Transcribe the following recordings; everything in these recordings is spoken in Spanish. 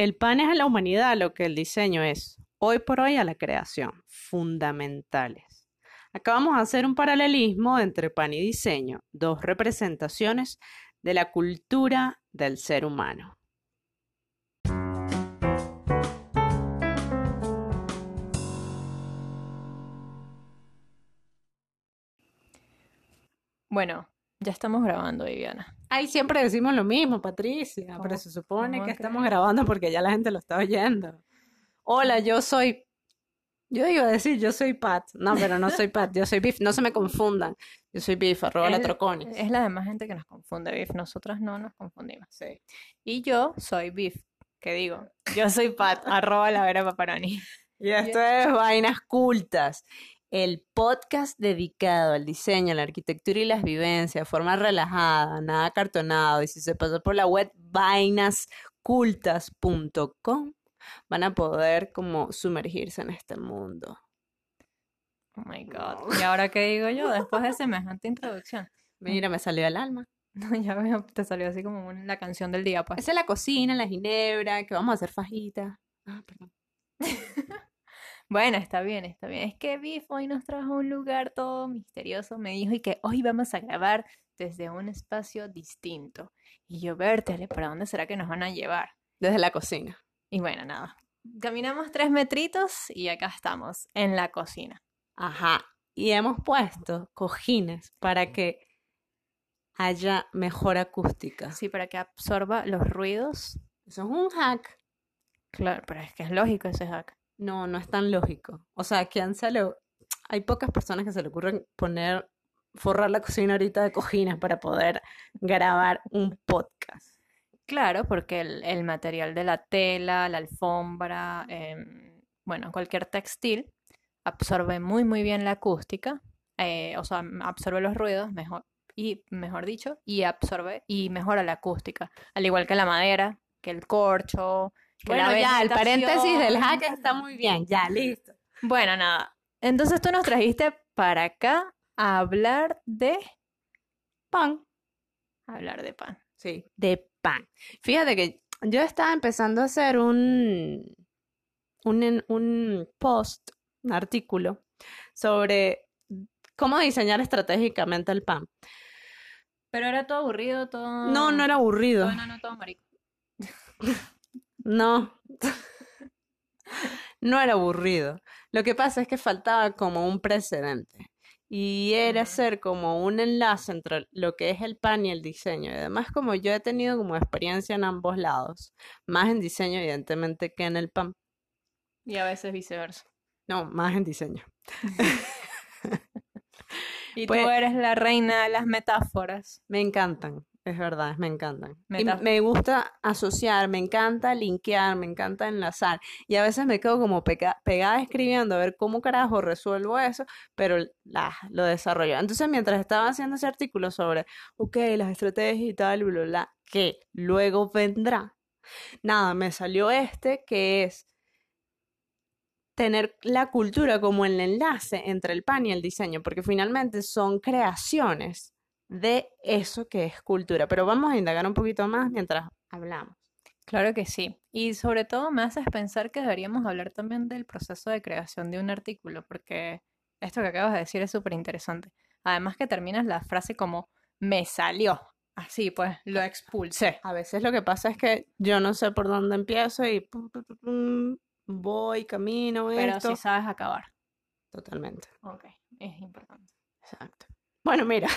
El pan es a la humanidad lo que el diseño es, hoy por hoy a la creación, fundamentales. Acá vamos a hacer un paralelismo entre pan y diseño, dos representaciones de la cultura del ser humano. Bueno, ya estamos grabando, Viviana. Ay, siempre decimos lo mismo, Patricia, pero se supone que estamos grabando porque ya la gente lo está oyendo. Hola, yo soy... Yo iba a decir, yo soy Pat. No, pero no soy Pat, yo soy Biff. No se me confundan. Yo soy Biff, arroba la troconis. Es la demás gente que nos confunde, Biff. Nosotras no nos confundimos. Sí. Y yo soy Biff, que digo, yo soy Pat, arroba la vera paparoni. Y esto es Vainas Cultas, el podcast dedicado al diseño, la arquitectura y las vivencias, de forma relajada, nada cartonado. Y si se pasa por la web vainascultas.com, van a poder como sumergirse en este mundo. Oh my God. ¿Y ahora qué digo yo después de semejante introducción? Mira, me salió el alma. No, ya veo, te salió así como la canción del día, pues. Esa es la cocina, la ginebra, que vamos a hacer fajitas. Ah, perdón. Bueno, está bien, está bien. Es que Biff hoy nos trajo a un lugar todo misterioso. Me dijo y que hoy vamos a grabar desde un espacio distinto. Y yo, vértele, ¿para dónde será que nos van a llevar? Desde la cocina. Y bueno, nada. Caminamos tres metritos y acá estamos, en la cocina. Ajá. Y hemos puesto cojines para que haya mejor acústica. Sí, para que absorba los ruidos. Eso es un hack. Claro, pero es que es lógico ese hack. No, no es tan lógico. O sea, ¿quién se le... Hay pocas personas que se le ocurren poner, forrar la cocina ahorita de cojines para poder grabar un podcast. Claro, porque el, el material de la tela, la alfombra, em, bueno, cualquier textil absorbe muy, muy bien la acústica, eh, o sea, absorbe los ruidos, mejor, y mejor dicho, y absorbe y mejora la acústica, al igual que la madera, que el corcho, que Bueno, ya, el paréntesis del hack está muy bien. Ya, listo. Bueno, nada. Entonces tú nos trajiste para acá a hablar de... Pan. a hablar de pan. Sí, de pan. Fíjate que yo estaba empezando a hacer un, un, un post, un artículo, sobre cómo diseñar estratégicamente el pan. Pero era todo aburrido, todo... No, no era aburrido. Todo enano, todo marico. No. No era aburrido. Lo que pasa es que faltaba como un precedente. Y era hacer como un enlace entre lo que es el pan y el diseño. Y además, como yo he tenido como experiencia en ambos lados, más en diseño, evidentemente, que en el pan. Y a veces viceversa. No, más en diseño. Y Pues- tú eres la reina de las metáforas. Me encantan, es verdad, me encantan. Y me gusta asociar, me encanta linkear, me encanta enlazar. Y a veces me quedo como pegada escribiendo a ver cómo carajo resuelvo eso, pero la, lo desarrollo. Entonces, mientras estaba haciendo ese artículo sobre, ok, las estrategias y tal, bla, bla, que luego vendrá, nada, me salió este que es tener la cultura como el enlace entre el pan y el diseño, porque finalmente son creaciones de eso que es cultura. Pero vamos a indagar un poquito más mientras hablamos. Claro que sí. Y sobre todo me haces pensar que deberíamos hablar también del proceso de creación de un artículo, porque esto que acabas de decir es súper interesante. Además que terminas la frase como me salió. Así pues, lo expulsé. A veces lo que pasa es que yo no sé por dónde empiezo y pum, pum, pum, pum, voy, camino, Pero esto. sí sabes acabar. Totalmente. Ok, es importante. Exacto. Bueno, mira,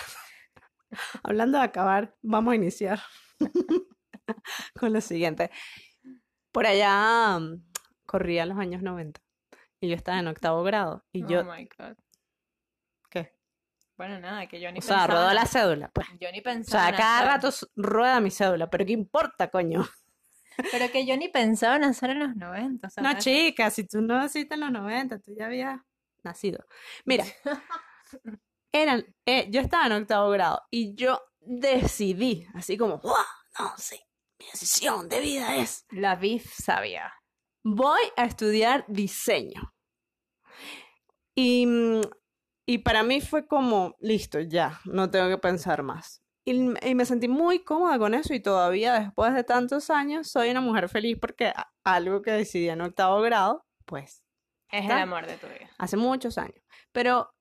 hablando de acabar, vamos a iniciar con lo siguiente. Por allá mm, corría los años 90 y yo estaba en octavo grado y yo, Oh my God. ¿qué? Bueno, nada, que yo ni O sea, pensaba. rodó la cédula, pues. Yo ni O pensaba sea, en cada rato rueda mi cédula, pero ¿qué importa, coño? Pero que yo ni pensaba en hacer en los 90. o sea, No, chica, si tú no naciste en los 90, tú ya habías nacido. Mira, eran, eh, yo estaba en octavo grado y yo decidí, así como, ¡guau! No, sí, mi decisión de vida es, La BIF sabía. voy a estudiar diseño. Y, mm, y para mí fue como, listo, ya, no tengo que pensar más. y, y me sentí muy cómoda con eso y todavía después de tantos años soy una mujer feliz porque algo que decidí en octavo grado, pues Es el amor de tu vida. hace muchos años. Pero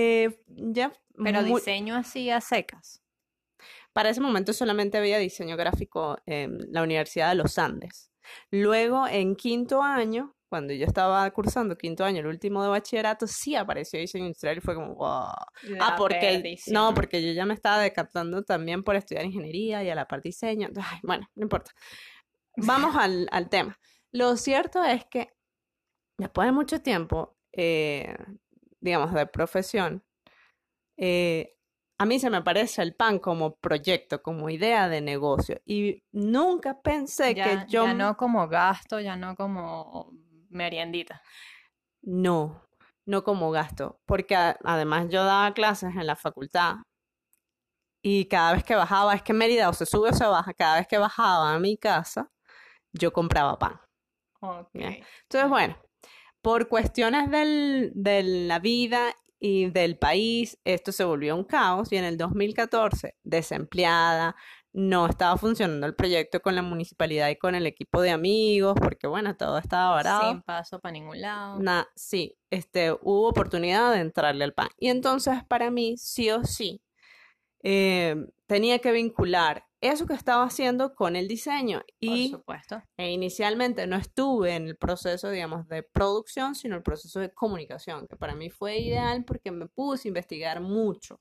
eh, ya Pero muy- diseño así a secas. para ese momento solamente había diseño gráfico en la Universidad de los Andes. Luego, en quinto año, cuando yo estaba cursando quinto año, el último de bachillerato, sí apareció diseño industrial y fue como, wow. Ah, porque, perdición. no, porque yo ya me estaba decantando también por estudiar ingeniería y a la parte diseño. Ay, bueno, no importa. Vamos al, al tema. Lo cierto es que después de mucho tiempo, eh, digamos, de profesión, eh, a mí se me parece el pan como proyecto, como idea de negocio. Y nunca pensé Ya, que yo... ya no como gasto, ya no como meriendita. No, no como gasto, porque además yo daba clases en la facultad y cada vez que bajaba, es que Mérida o se sube o se baja, cada vez que bajaba a mi casa, yo compraba pan. Ok. Bien. Entonces, bueno, por cuestiones del- de la vida y del país, esto se volvió un caos y en el 2014, desempleada, no estaba funcionando el proyecto con la municipalidad y con el equipo de amigos, porque bueno, todo estaba varado. Sin paso para ningún lado. Sí, este, hubo oportunidad de entrarle al pan. Y entonces para mí, sí o sí, eh, tenía que vincular eso que estaba haciendo con el diseño. Por Y supuesto. e inicialmente no estuve en el proceso, digamos, de producción, sino el proceso de comunicación, que para mí fue ideal porque me puse a investigar mucho.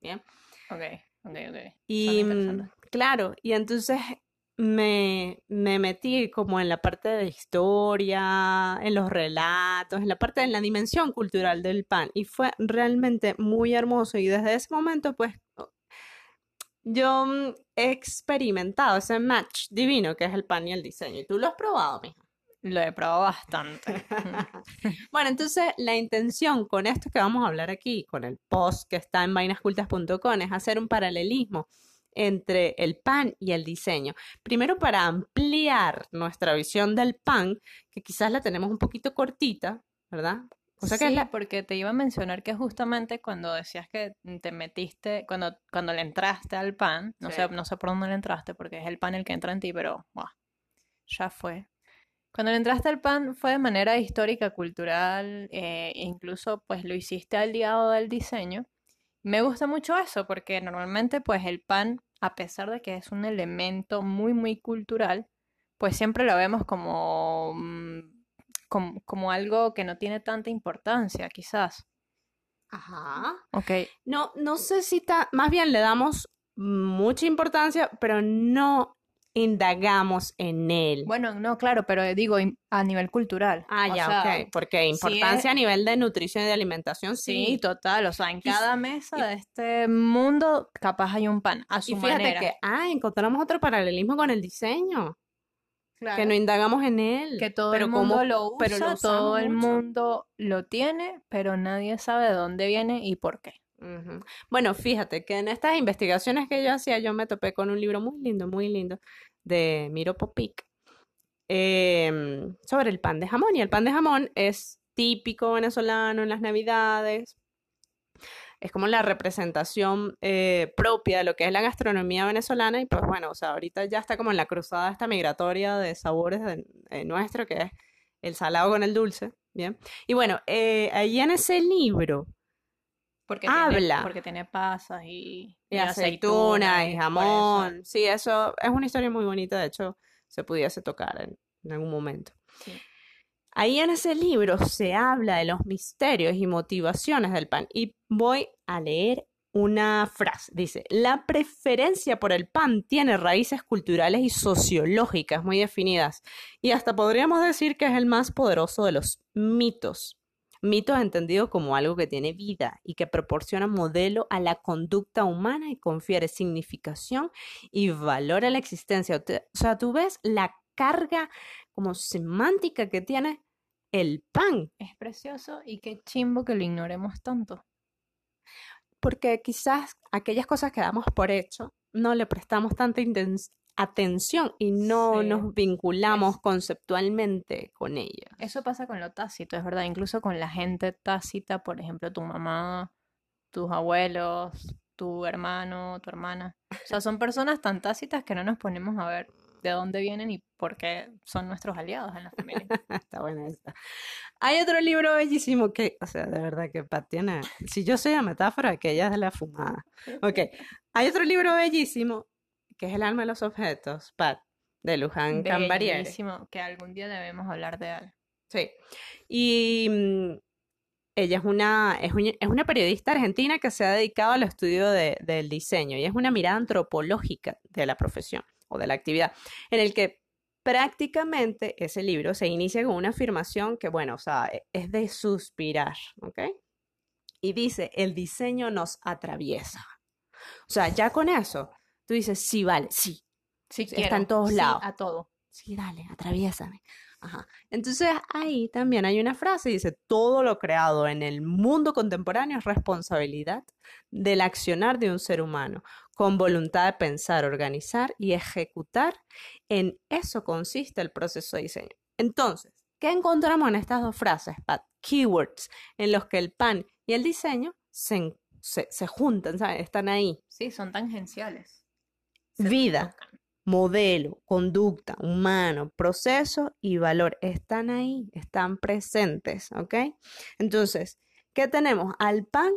¿Bien? Ok, ok, ok. Y mm, claro, y entonces me, me metí como en la parte de historia, en los relatos, en la parte de la dimensión cultural del pan. Y fue realmente muy hermoso. Y desde ese momento, pues, yo mm, he experimentado ese match divino que es el pan y el diseño. Y tú lo has probado, mija. Lo he probado bastante. Bueno, entonces la intención con esto que vamos a hablar aquí, con el post que está en vainascultas.com, es hacer un paralelismo entre el pan y el diseño. Primero para ampliar nuestra visión del pan, que quizás la tenemos un poquito cortita, ¿verdad? O sea que es sí, la- porque te iba a mencionar que justamente cuando decías que te metiste, cuando, cuando le entraste al pan, no Sí. sé, no sé por dónde le entraste, porque es el pan el que entra en ti, pero ya fue. Cuando le entraste al pan fue de manera histórica, cultural, eh, e incluso pues lo hiciste aliado del diseño. Me gusta mucho eso, porque normalmente pues el pan, a pesar de que es un elemento muy, muy cultural, pues siempre lo vemos como, mm, como, como algo que no tiene tanta importancia, quizás. Ajá. Ok, No, no sé si ta- más bien le damos mucha importancia, pero no indagamos en él. bueno, no, claro, pero digo a nivel cultural. Ah, O ya, sea, ok. Porque importancia a nivel de nutrición y de alimentación, Sí, sí. total, o sea, en Y- cada mesa de este mundo capaz hay un pan, a su Y fíjate manera. que, ah, encontramos otro paralelismo con el diseño, que no indagamos en él. que todo pero el mundo cómo- lo usa, pero lo todo el mucho. mundo lo tiene, pero nadie sabe de dónde viene y por qué. Bueno, fíjate que en estas investigaciones que yo hacía, yo me topé con un libro muy lindo, muy lindo, de Miro Popic, em, sobre el pan de jamón. Y el pan de jamón es típico venezolano en las Navidades. Es como la representación eh, propia de lo que es la gastronomía venezolana. Y pues bueno, o sea, ahorita ya está como en la cruzada esta migratoria de sabores de, de nuestro, que es el salado con el dulce. Bien. Y bueno, eh, ahí en ese libro Porque Habla. tiene, porque tiene pasas y, y y aceituna y eso. jamón. Sí, eso es una historia muy bonita, de hecho, se pudiese tocar en, en algún momento. Sí. Ahí en ese libro se habla de los misterios y motivaciones del pan y voy a leer una frase. Dice, la preferencia por el pan tiene raíces culturales y sociológicas muy definidas y hasta podríamos decir que es el más poderoso de los mitos. Mitos entendido como algo que tiene vida y que proporciona modelo a la conducta humana y confiere significación y valor a la existencia. O sea, tú ves la carga como semántica que tiene el pan, Es precioso y qué chimbo que lo ignoremos tanto. porque quizás aquellas cosas que damos por hecho no le prestamos tanta atención y no Sí. nos vinculamos Es- conceptualmente con ellas. Eso pasa con lo tácito, es verdad, incluso con la gente tácita, por ejemplo, tu mamá, tus abuelos, tu hermano, tu hermana. O sea, son personas tan tácitas que no nos ponemos a ver de dónde vienen y por qué son nuestros aliados en la familia. Está buena esta. Hay otro libro bellísimo que, o sea, de verdad que Pat tiene, si yo soy la metáfora, que ella es de la fumada. Ok, hay otro libro bellísimo que es El alma de los objetos, Pat, de Luján Cambariere. Bellísimo, que algún día debemos hablar de él. Sí. Y mm, ella es una, es, un- es una periodista argentina que se ha dedicado al estudio de- del diseño y es una mirada antropológica de la profesión o de la actividad, en el que prácticamente ese libro se inicia con una afirmación que, bueno, o sea, e- es de suspirar, ¿ok? Y dice, el diseño nos atraviesa. O sea, ya con eso, tú dices, sí, vale, sí, Sí, Sí, está en todos Sí, lados. a todo. Sí, dale, atraviésame. Ajá. Entonces ahí también hay una frase, dice, todo lo creado en el mundo contemporáneo es responsabilidad del accionar de un ser humano, con voluntad de pensar, organizar y ejecutar. En eso consiste el proceso de diseño. Entonces, ¿qué encontramos en estas dos frases, Pat? Keywords en los que el pan y el diseño se, se, se juntan, ¿sabes? Están ahí. Sí, son tangenciales. Se Vida, tocan. modelo, conducta, humano, proceso y valor están ahí, están presentes, ¿ok? Entonces, ¿qué tenemos? Al pan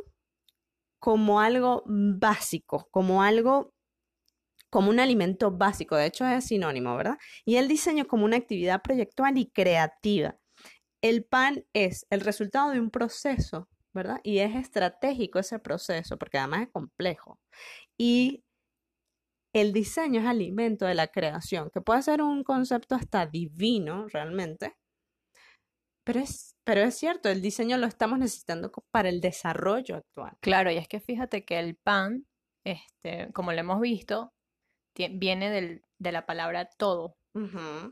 como algo básico, como algo, como un alimento básico, de hecho es sinónimo, ¿verdad? Y el diseño como una actividad proyectual y creativa. El pan es el resultado de un proceso, ¿verdad? Y es estratégico ese proceso, porque además es complejo. Y el diseño es alimento de la creación, que puede ser un concepto hasta divino realmente, pero es, pero es cierto, el diseño lo estamos necesitando para el desarrollo actual. Claro, y es que fíjate que el pan, este, como lo hemos visto, viene del- de la palabra todo.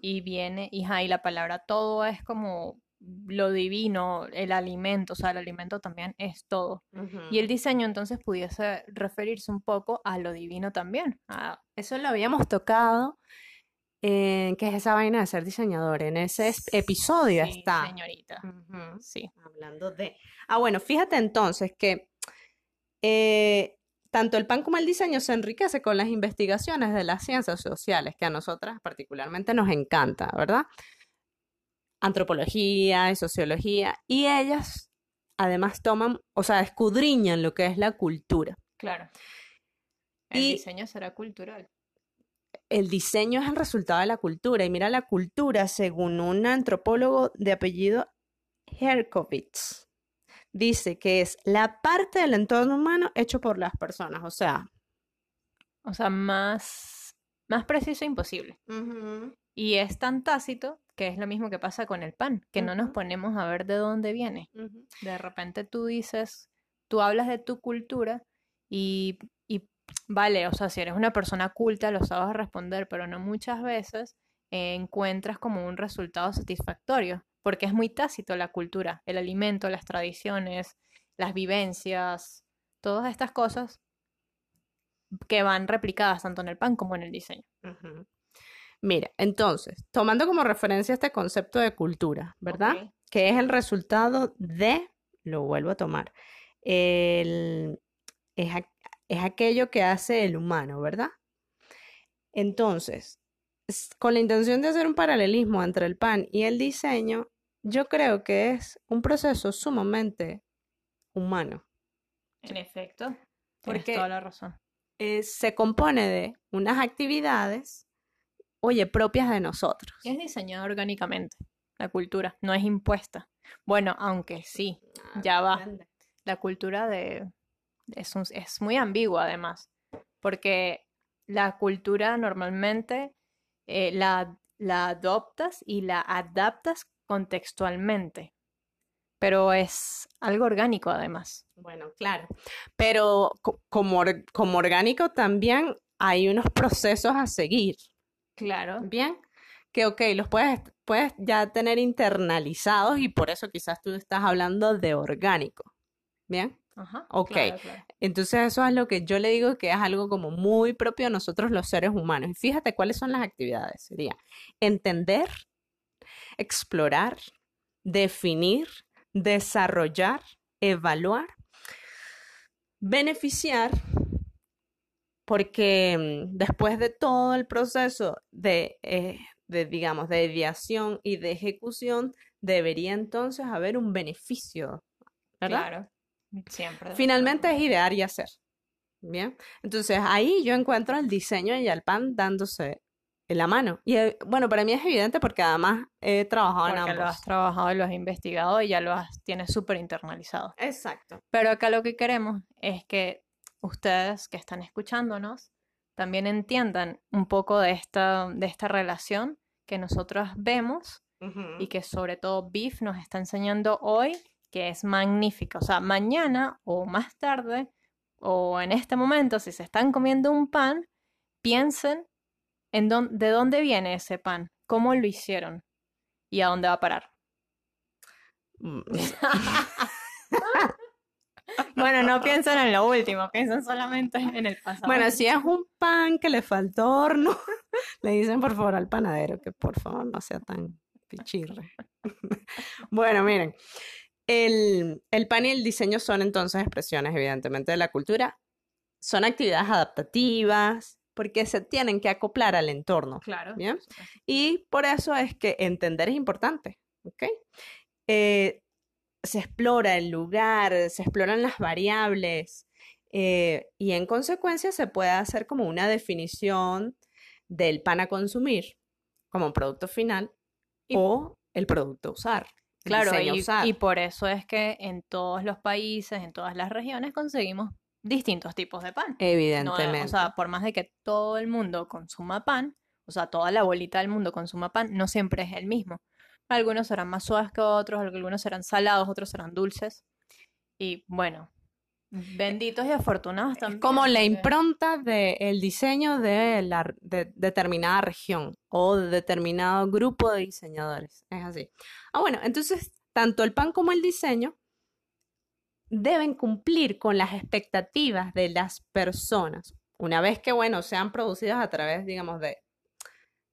Y viene, hija, y la palabra todo es como lo divino, el alimento, o sea, el alimento también es todo. Y el diseño entonces pudiese referirse un poco a lo divino también. a- Eso lo habíamos tocado, en ¿qué es esa vaina de ser diseñador? En ese es- episodio sí, está. señorita. Sí. Hablando de... Ah, bueno, fíjate entonces que eh, tanto el pan como el diseño se enriquece con las investigaciones de las ciencias sociales, que a nosotras particularmente nos encanta, ¿verdad? Antropología y sociología, y ellas además toman, o sea, escudriñan lo que es la cultura. Claro. El Y- diseño será cultural. El diseño es el resultado de la cultura, y mira la cultura según un antropólogo de apellido Herkovitz. Dice que es la parte del entorno humano hecho por las personas, o sea, O sea, más, más preciso imposible. Y es tan tácito que es lo mismo que pasa con el pan, que no nos ponemos a ver de dónde viene. De repente tú dices, tú hablas de tu cultura y vale, o sea, si eres una persona culta lo sabes responder, pero no muchas veces eh, encuentras como un resultado satisfactorio, porque es muy tácito la cultura, el alimento, las tradiciones, las vivencias, todas estas cosas que van replicadas tanto en el pan como en el diseño. Mira, entonces, tomando como referencia este concepto de cultura, ¿verdad? Que es el resultado de, lo vuelvo a tomar, el, es, es aquello que hace el humano, ¿verdad? Entonces, con la intención de hacer un paralelismo entre el pan y el diseño, yo creo que es un proceso sumamente humano. En efecto, tienes Porque- toda la razón. Eh, se compone de unas actividades, oye, propias de nosotros. Es diseñada orgánicamente, la cultura, no es impuesta. Bueno, aunque sí, ya va. La cultura de es, un- es muy ambigua además, porque la cultura normalmente eh, la, la adoptas y la adaptas contextualmente, pero es algo orgánico además. Bueno, claro. Pero co- como, como orgánico también hay unos procesos a seguir. Claro. Bien. Que, ok, los puedes, puedes ya tener internalizados y por eso quizás tú estás hablando de orgánico. Bien. Ajá. Ok. claro, claro. Entonces eso es lo que yo le digo que es algo como muy propio a nosotros los seres humanos. Y fíjate cuáles son las actividades. Sería entender, explorar, definir, desarrollar, evaluar, beneficiar, porque mm, después de todo el proceso de, eh, de, digamos, de ideación y de ejecución, debería entonces haber un beneficio, ¿verdad? Claro, siempre. Finalmente es idear y hacer. Bien, entonces ahí yo encuentro el diseño y el pan dándose en la mano. Y eh, bueno, para mí es evidente porque además he trabajado en Porque lo ambos. has trabajado y lo has investigado y ya lo has, tienes súper internalizado. Exacto. Pero acá lo que queremos es que ustedes que están escuchándonos también entiendan un poco de esta, de esta relación que nosotros vemos y que sobre todo Beef nos está enseñando hoy, que es magnífica. O sea, mañana o más tarde o en este momento, si se están comiendo un pan, piensen en de dónde viene ese pan, cómo lo hicieron y a dónde va a parar. Mm, Bueno, no piensen en lo último, piensen solamente en el pasado. Bueno, si es un pan que le faltó horno, le dicen por favor al panadero que por favor no sea tan pichirre. Bueno, miren, el, el pan y el diseño son entonces expresiones evidentemente de la cultura, son actividades adaptativas porque se tienen que acoplar al entorno. claro. Bien. Y por eso es que entender es importante, ¿ok? Eh, se explora el lugar, se exploran las variables eh, y en consecuencia se puede hacer como una definición del pan a consumir como producto final Y- o el producto a usar. Claro, y, usar. y por eso es que en todos los países, en todas las regiones, conseguimos distintos tipos de pan. No, Evidentemente. o sea, por más de que todo el mundo consuma pan, o sea, toda la bolita del mundo consuma pan, no siempre es el mismo. Algunos serán más suaves que otros, algunos serán salados, otros serán dulces. Y bueno, benditos y afortunados también. como la impronta del diseño de, la, de determinada región o de determinado grupo de diseñadores. Es así. Ah, bueno, entonces tanto el pan como el diseño deben cumplir con las expectativas de las personas. Una vez que, bueno, sean producidos a través, digamos, de,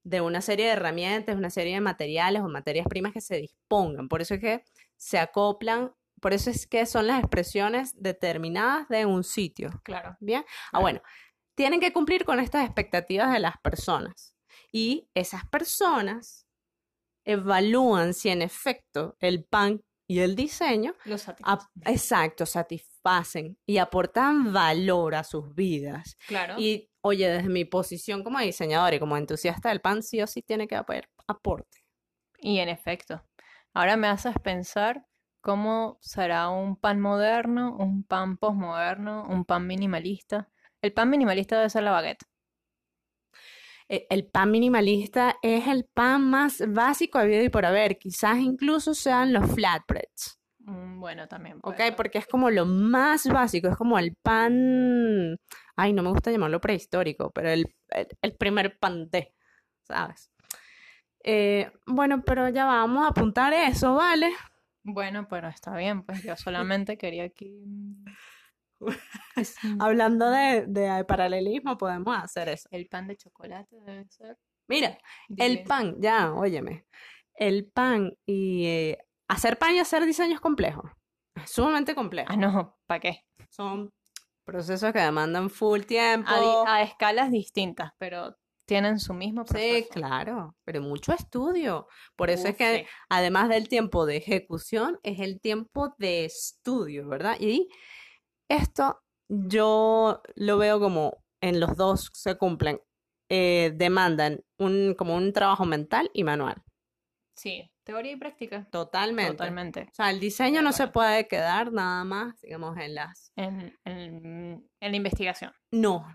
de una serie de herramientas, una serie de materiales o materias primas que se dispongan. Por eso es que se acoplan, por eso es que son las expresiones determinadas de un sitio. Claro. Bien. Ah, bueno, tienen que cumplir con estas expectativas de las personas. Y esas personas evalúan si en efecto el pan y el diseño, Los satisfacen. exacto, satisfacen y aportan valor a sus vidas. Claro. Y oye, desde mi posición como diseñadora y como entusiasta del pan, sí o sí tiene que haber aporte. Y en efecto, ahora me haces pensar cómo será un pan moderno, un pan posmoderno, un pan minimalista. El pan minimalista debe ser la baguette. E- El pan minimalista es el pan más básico habido y por haber. Quizás incluso sean los flatbreads. Mm, Bueno, también. ¿ok? ser. Porque es como lo más básico, es como el pan, ay, no me gusta llamarlo prehistórico, pero el, el, el primer pan de, ¿sabes? Eh, bueno, pero ya vamos a apuntar eso, ¿vale? Bueno, pero está bien, pues yo solamente quería aquí. mm, es- Hablando de, de paralelismo, podemos hacer eso. El pan de chocolate debe ser. Mira, el pan, ya, óyeme, el pan y eh, hacer pan y hacer diseños complejos, sumamente complejo. Ah, no, ¿para qué? Son procesos que demandan full tiempo. A escalas distintas, pero tienen su mismo Sí, proceso. claro, pero mucho estudio. Por eso es que sí. además del tiempo de ejecución, es el tiempo de estudio, ¿verdad? Y esto yo lo veo como en los dos se cumplen. Eh, demandan un, como un trabajo mental y manual. Sí, teoría y práctica. Totalmente. Totalmente. O sea, el diseño no se puede quedar nada más, digamos, en las... En, en- en la investigación. No,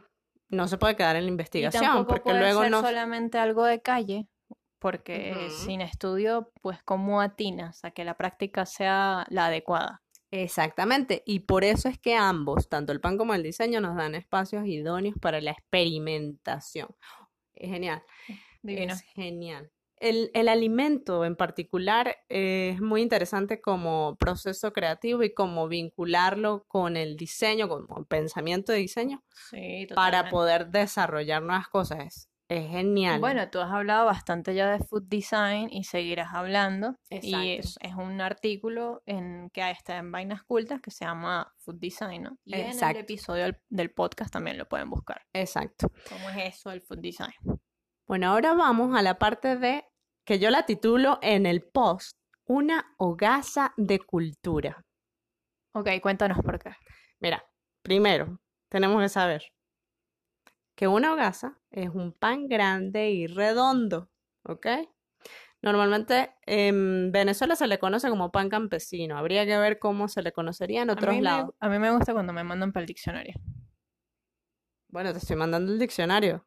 no se puede quedar en la Y investigación, tampoco porque puede luego ser no... solamente algo de calle, porque sin estudio, pues cómo atinas a que la práctica sea la adecuada. Exactamente, y por eso es que ambos, tanto el pan como el diseño, nos dan espacios idóneos para la experimentación. Es genial, Divino. es genial. El, el alimento en particular eh, es muy interesante como proceso creativo y como vincularlo con el diseño, como pensamiento de diseño, Sí, para poder desarrollar nuevas cosas. Es Es genial. Bueno, tú has hablado bastante ya de food design y seguirás hablando. Y Exacto. es, es un artículo en que está en Vainas Cultas que se llama Food Design, ¿no? Y en el Exacto. episodio del, del podcast también lo pueden buscar. Exacto. ¿Cómo es eso el food design? Bueno, ahora vamos a la parte de que yo la titulo en el post, una hogaza de cultura. Ok, cuéntanos por qué. Mira, primero tenemos que saber que una hogaza es un pan grande y redondo, ¿ok? Normalmente en Venezuela se le conoce como pan campesino. Habría que ver cómo se le conocería en A otros me, lados. a mí me gusta cuando me mandan para el diccionario. Bueno, te estoy mandando el diccionario.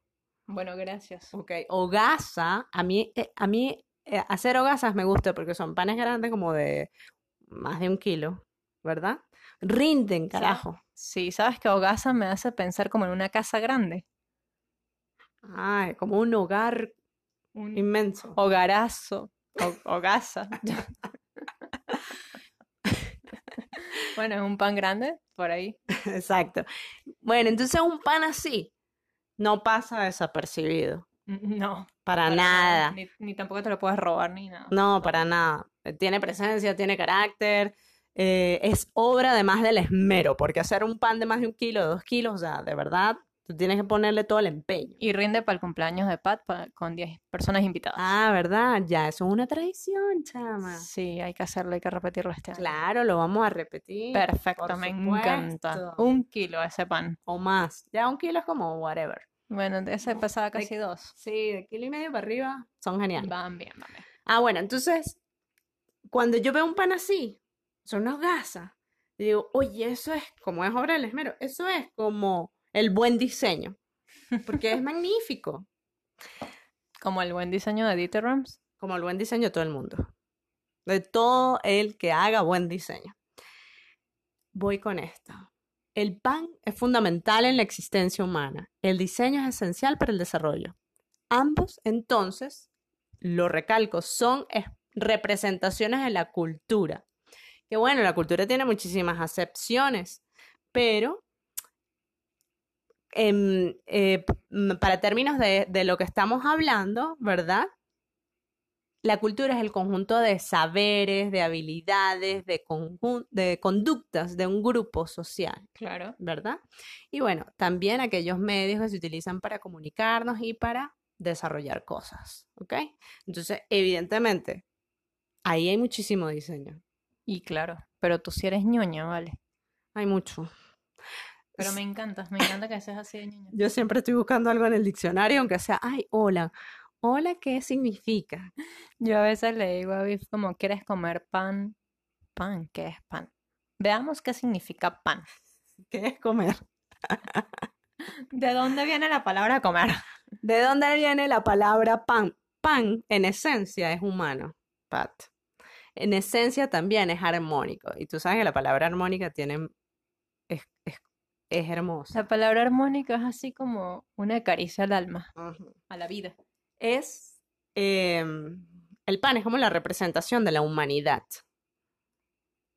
Bueno, gracias. Ok, hogaza, a mí, eh, a mí eh, hacer hogazas me gusta porque son panes grandes como de más de un kilo, ¿verdad? Rinden, carajo. Sí, sabes que hogaza me hace pensar como en una casa grande. Ay, como un hogar Un inmenso. hogarazo. Hogaza. bueno, es un pan grande por ahí. Exacto. Bueno, entonces un pan así no pasa desapercibido. No, Para para nada. Ni, ni tampoco te lo puedes robar ni nada. No, para nada. Eh, Tiene presencia, tiene carácter. eh, es obra de más del esmero, porque hacer un pan de más de un kilo, dos kilos, o sea, de verdad, tú tienes que ponerle todo el empeño. Y rinde para el cumpleaños de Pat pa- con 10 personas invitadas. Ah, ¿verdad? Ya, eso es una tradición, chama. Sí, hay que hacerlo, hay que repetirlo este año. Claro, lo vamos a repetir. Perfecto, me encanta. Un kilo ese pan. O más. Ya un kilo es como whatever. Bueno, ese pesaba casi dos. Sí, de kilo y medio para arriba son geniales. Van bien, van bien. Ah, bueno, entonces, cuando yo veo un pan así, son unas gasas, y digo, oye, eso es, como es obra del esmero, eso es como el buen diseño, porque es magnífico, Como el buen diseño de Dieter Rams. como el buen diseño de todo el mundo, de todo el que haga buen diseño. Voy con esto. El pan es fundamental en la existencia humana. El diseño es esencial para el desarrollo. Ambos, entonces, lo recalco, son es- representaciones de la cultura. Que bueno, la cultura tiene muchísimas acepciones, pero em, eh, para términos de lo que estamos hablando, ¿verdad? La cultura es el conjunto de saberes, de habilidades, de, de conductas de un grupo social. Claro. ¿verdad? Y bueno, también aquellos medios que se utilizan para comunicarnos y para desarrollar cosas, ¿ok? Entonces, evidentemente, ahí hay muchísimo diseño, Y claro, pero tú sí eres ñoña, ¿vale? hay mucho. Pero me encanta, me encanta que seas así de ñoña. Yo siempre estoy buscando algo en el diccionario, aunque sea, ay, hola, hola, ¿qué significa? Yo a veces le digo a Biff como, ¿quieres comer pan? Pan, ¿qué es pan? Veamos qué significa pan. ¿Qué es comer? ¿De dónde viene la palabra comer? ¿De dónde viene la palabra pan? Pan, en esencia, es humano, Pat. En esencia también es armónico. Y tú sabes que la palabra armónica tiene... es, es, es hermosa. La palabra armónica es así como una caricia al alma, a la vida. Es... em, el pan es como la representación de la humanidad.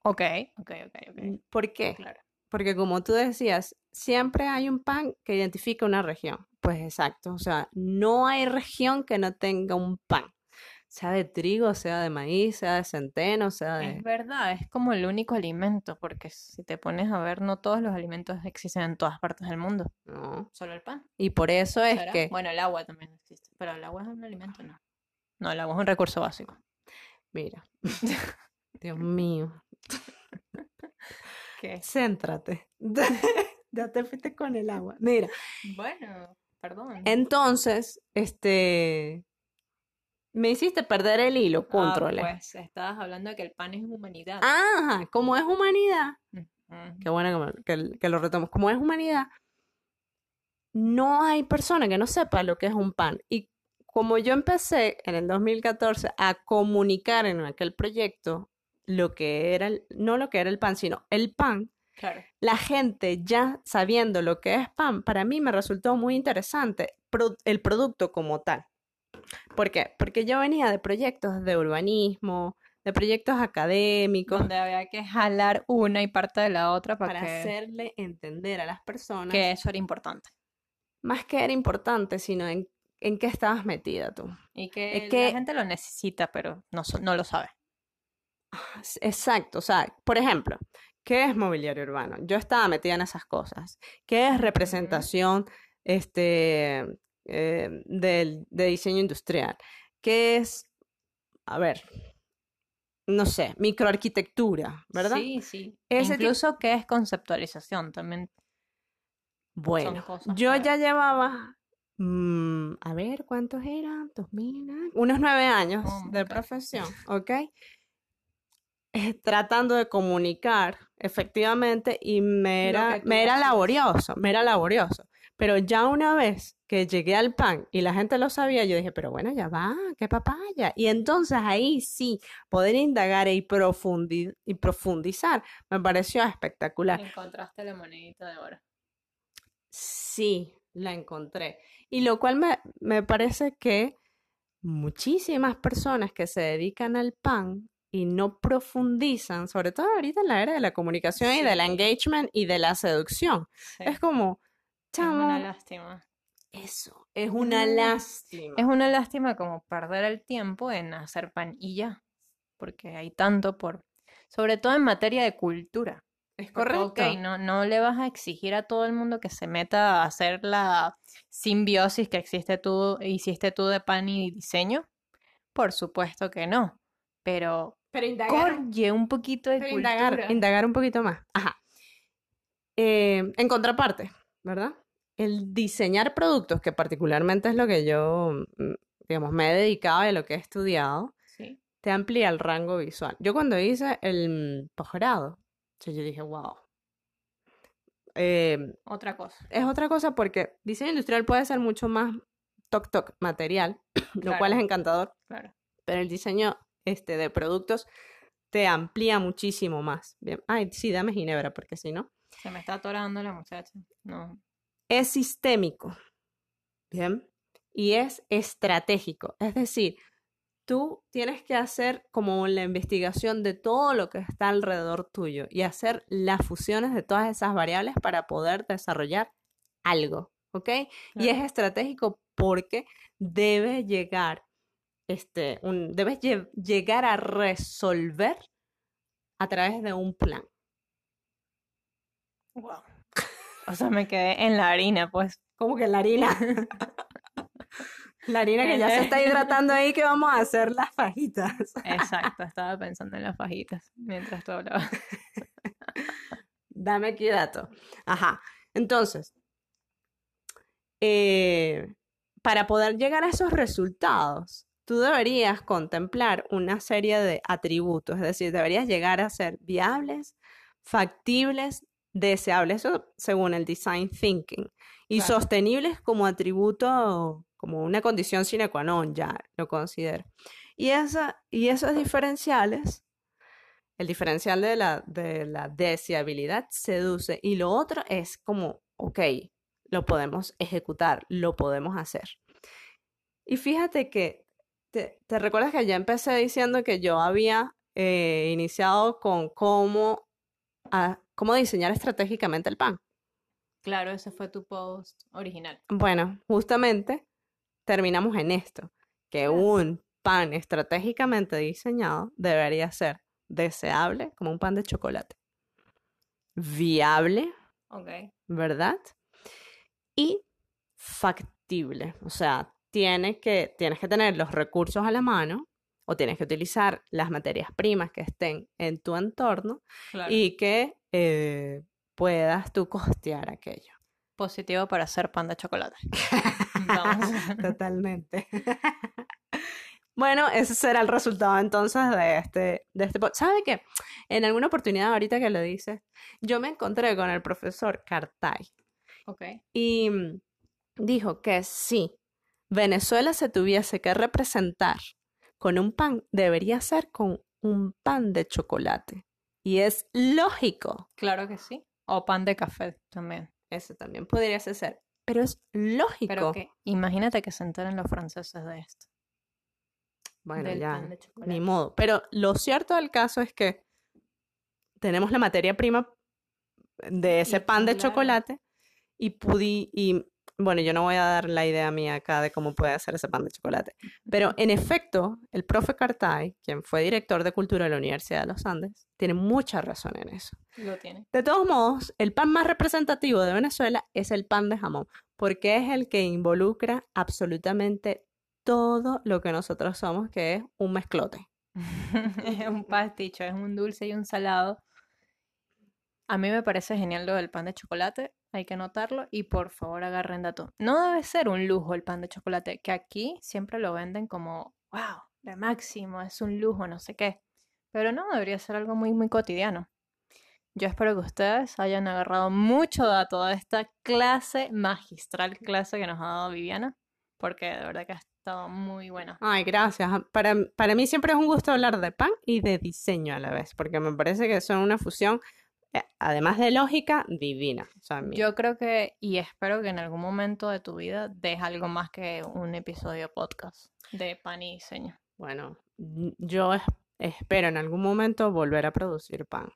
Ok, ok, ok, ok. ¿Por qué? Claro. Porque como tú decías, siempre hay un pan que identifica una región. Pues exacto, o sea, no hay región que no tenga un pan, sea de trigo, sea de maíz, sea de centeno, sea Es de... verdad, es como el único alimento, porque si te pones a ver, no todos los alimentos existen en todas partes del mundo, No. solo el pan. Y por eso es ¿será? que, Bueno, el agua también existe, pero el agua es un alimento, no. No, el agua es un recurso básico. mira, Dios mío, ¿Qué? céntrate. ya te fuiste con el agua. Mira, Bueno, perdón. entonces, este, me hiciste perder el hilo, Ah, controle. pues estabas hablando de que el pan es humanidad. Ajá, como es humanidad. Qué bueno que, me- que, que lo retomamos. Como es humanidad, no hay persona que no sepa lo que es un pan. Y como yo empecé en el 2014 a comunicar en aquel proyecto lo que era, el- no lo que era el pan, sino el pan, Claro. la gente ya sabiendo lo que es pan, para mí me resultó muy interesante pro- el producto como tal. ¿Por qué? Porque yo venía de proyectos de urbanismo, de proyectos académicos, Donde había que jalar una y parte de la otra para, para que, hacerle entender a las personas que eso era importante. más que era importante, sino en en qué estabas metida tú. Y que, Es que- la gente lo necesita, pero no, no lo sabe. S- Exacto, o sea, por ejemplo, ¿qué es mobiliario urbano? Yo estaba metida en esas cosas. ¿Qué es representación este, eh, del, de diseño industrial? ¿Qué es, a ver, no sé, microarquitectura, ¿verdad? Sí, sí. Ese Incluso que es conceptualización también. Bueno, yo que- ya llevaba, mm, a ver, ¿cuántos eran? ¿Dos mil años? Unos nueve años Oh, de profesión, ¿ok? Eh, tratando de comunicar efectivamente y me era, que me era laborioso, me era laborioso. Pero ya una vez que llegué al pan y la gente lo sabía, yo dije, pero bueno, ya va, qué papaya. Y entonces ahí sí, poder indagar y, profundi- y profundizar me pareció espectacular. Encontraste la monedita de oro. Sí, la encontré. Y lo cual me, me parece que muchísimas personas que se dedican al pan y no profundizan, sobre todo ahorita en la era de la comunicación y del engagement y de la seducción, Sí. es como, Es una lástima. eso es una lástima. Es una lástima como perder el tiempo en hacer pan y ya. Porque hay tanto por. Sobre todo en materia de cultura. Es correcto. ok, no, no le vas a exigir a todo el mundo que se meta a hacer la simbiosis que existe tú, hiciste tú de pan y diseño. Por supuesto que no. Pero Pero indagar, corye un poquito de cultura. indagar, indagar un poquito más. Ajá. Eh, en contraparte, ¿verdad? El diseñar productos, que particularmente es lo que yo, mm, digamos, me he dedicado y lo que he estudiado, Sí. te amplía el rango visual. Yo cuando hice el posgrado, yo dije, wow. Eh, Otra cosa. es otra cosa porque diseño industrial puede ser mucho más toc toc material, lo cual es encantador, Claro. pero el diseño este, de productos te amplía muchísimo más. Bien. Ay, sí, dame ginebra, porque si no. Se me está atorando la muchacha. No. Es sistémico. Bien. Y es estratégico. Es decir, tú tienes que hacer como la investigación de todo lo que está alrededor tuyo y hacer las fusiones de todas esas variables para poder desarrollar algo. ¿Ok? Y es estratégico porque debe llegar, este, un, debes lle- llegar a resolver a través de un plan. Wow. O sea, me quedé en la harina, pues. Como que la harina. La harina que ya se está hidratando ahí que vamos a hacer las fajitas. Exacto, estaba pensando en las fajitas mientras tú hablabas. Dame aquí dato. Ajá. Entonces, eh, para poder llegar a esos resultados, tú deberías contemplar una serie de atributos, es decir, deberías llegar a ser viables, factibles, deseables, eso según el design thinking, y Claro. sostenibles como atributo, como una condición sine qua non, ya lo considero. Y, esa, y esos diferenciales, el diferencial de la, de la deseabilidad seduce, y lo otro es como, ok, lo podemos ejecutar, lo podemos hacer. Y fíjate que, te, te recuerdas que ya empecé diciendo que yo había eh, iniciado con cómo, ah, cómo diseñar estratégicamente el pan. Claro, ese fue tu post original. Bueno, justamente terminamos en esto, que un pan estratégicamente diseñado debería ser deseable como un pan de chocolate, viable, Ok. ¿verdad? Y factible, o sea, tiene que, tienes que tener los recursos a la mano o tienes que utilizar las materias primas que estén en tu entorno Claro. y que eh, puedas tú costear aquello. Positivo para hacer pan de chocolate. Totalmente. Bueno, ese será el resultado entonces de este, de este ¿Sabe qué? En alguna oportunidad, ahorita que lo dices, yo me encontré con el profesor Cartay ok. y mm, dijo que si Venezuela se tuviese que representar con un pan, debería ser con un pan de chocolate. Y es lógico. Claro que sí. O pan de café también. Eso también podría ser. Pero es lógico. Pero imagínate que se enteren los franceses de esto. Bueno, del ya. Ni modo. Pero lo cierto del caso es que tenemos la materia prima de ese pan de claro. chocolate y, pudi y bueno, yo no voy a dar la idea mía acá de cómo puede hacer ese pan de chocolate, pero en efecto, el profe Cartay, quien fue director de cultura de la Universidad de los Andes, tiene mucha razón en eso. Lo tiene. De todos modos, el pan más representativo de Venezuela es el pan de jamón, porque es el que involucra absolutamente todo lo que nosotros somos, que es un mezclote. es un pasticho, es un dulce y un salado. A mí me parece genial lo del pan de chocolate, hay que anotarlo y por favor agarren dato. No debe ser un lujo el pan de chocolate, que aquí siempre lo venden como, wow, de máximo, es un lujo, no sé qué. Pero no, debería ser algo muy, muy cotidiano. Yo espero que ustedes hayan agarrado mucho dato de esta clase, magistral clase que nos ha dado Viviana, porque de verdad que ha estado muy buena. Ay, gracias. Para, para mí siempre es un gusto hablar de pan y de diseño a la vez, porque me parece que son una fusión además de lógica, divina. O sea, mi- Yo creo que, y espero que en algún momento de tu vida des algo más que un episodio podcast de pan y diseño. Bueno, yo es- espero en algún momento volver a producir pan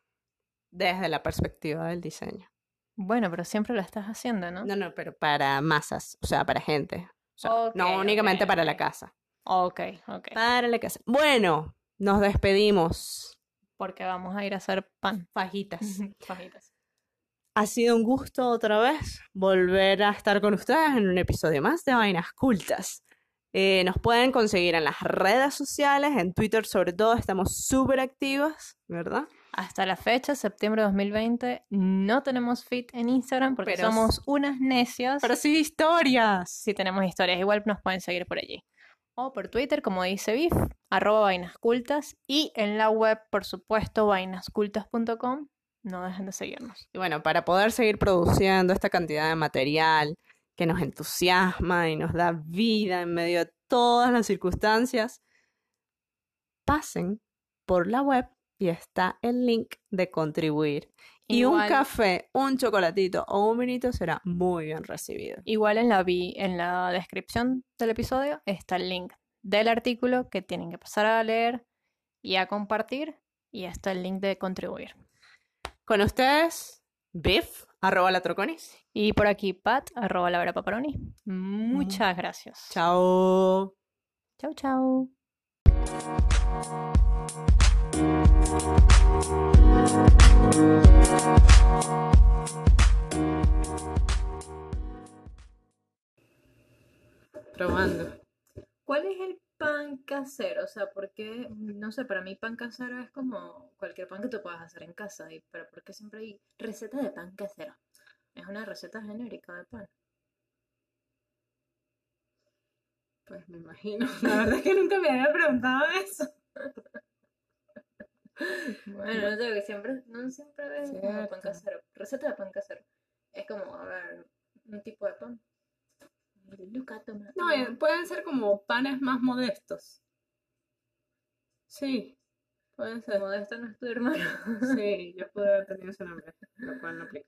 desde la perspectiva del diseño. Bueno, pero siempre lo estás haciendo, ¿no? No, no, pero para masas, o sea, para gente. O sea, Ok, no únicamente para la casa. Ok, ok. Para la casa. Bueno, nos despedimos. Porque vamos a ir a hacer pan. Fajitas. Fajitas. Ha sido un gusto otra vez volver a estar con ustedes en un episodio más de Vainas Cultas. Eh, nos pueden conseguir en las redes sociales, en Twitter sobre todo, estamos súper activas, ¿verdad? Hasta la fecha, septiembre de 2020, no tenemos fit en Instagram porque Pero somos unas necias. Pero sí historias. si tenemos historias, igual nos pueden seguir por allí. O por Twitter, como dice Biff, arroba vainascultas. Y en la web, por supuesto, vainascultas.com. No dejen de seguirnos. Y bueno, para poder seguir produciendo esta cantidad de material que nos entusiasma y nos da vida en medio de todas las circunstancias, pasen por la web y está el link de contribuir. Y un café, un chocolatito o un vinito será muy bien recibido. Igual en la, vi- en la descripción del episodio está el link del artículo que tienen que pasar a leer y a compartir. Y está el link de contribuir. Con ustedes, Biff, arroba la troconis. Y por aquí, Pat, arroba la Vera Paparoni. Muchas gracias. Chao. Chau, chau. Probando. ¿Cuál es el pan casero? O sea, porque, no sé, para mí pan casero es como cualquier pan que tú puedas hacer en casa, y, pero ¿por qué siempre hay receta de pan casero? Es una receta genérica de pan. Pues me imagino. La verdad es que nunca me había preguntado eso. Bueno, no sé, que siempre, no siempre ves como pan casero. Receta de pan casero. Es como, a ver, un tipo de pan. Luca, toma. No, eh, pueden ser como panes más modestos. Sí, pueden ser. Modesto no es tu hermano. Sí, yo pude haber tenido ese nombre, lo cual no aplica.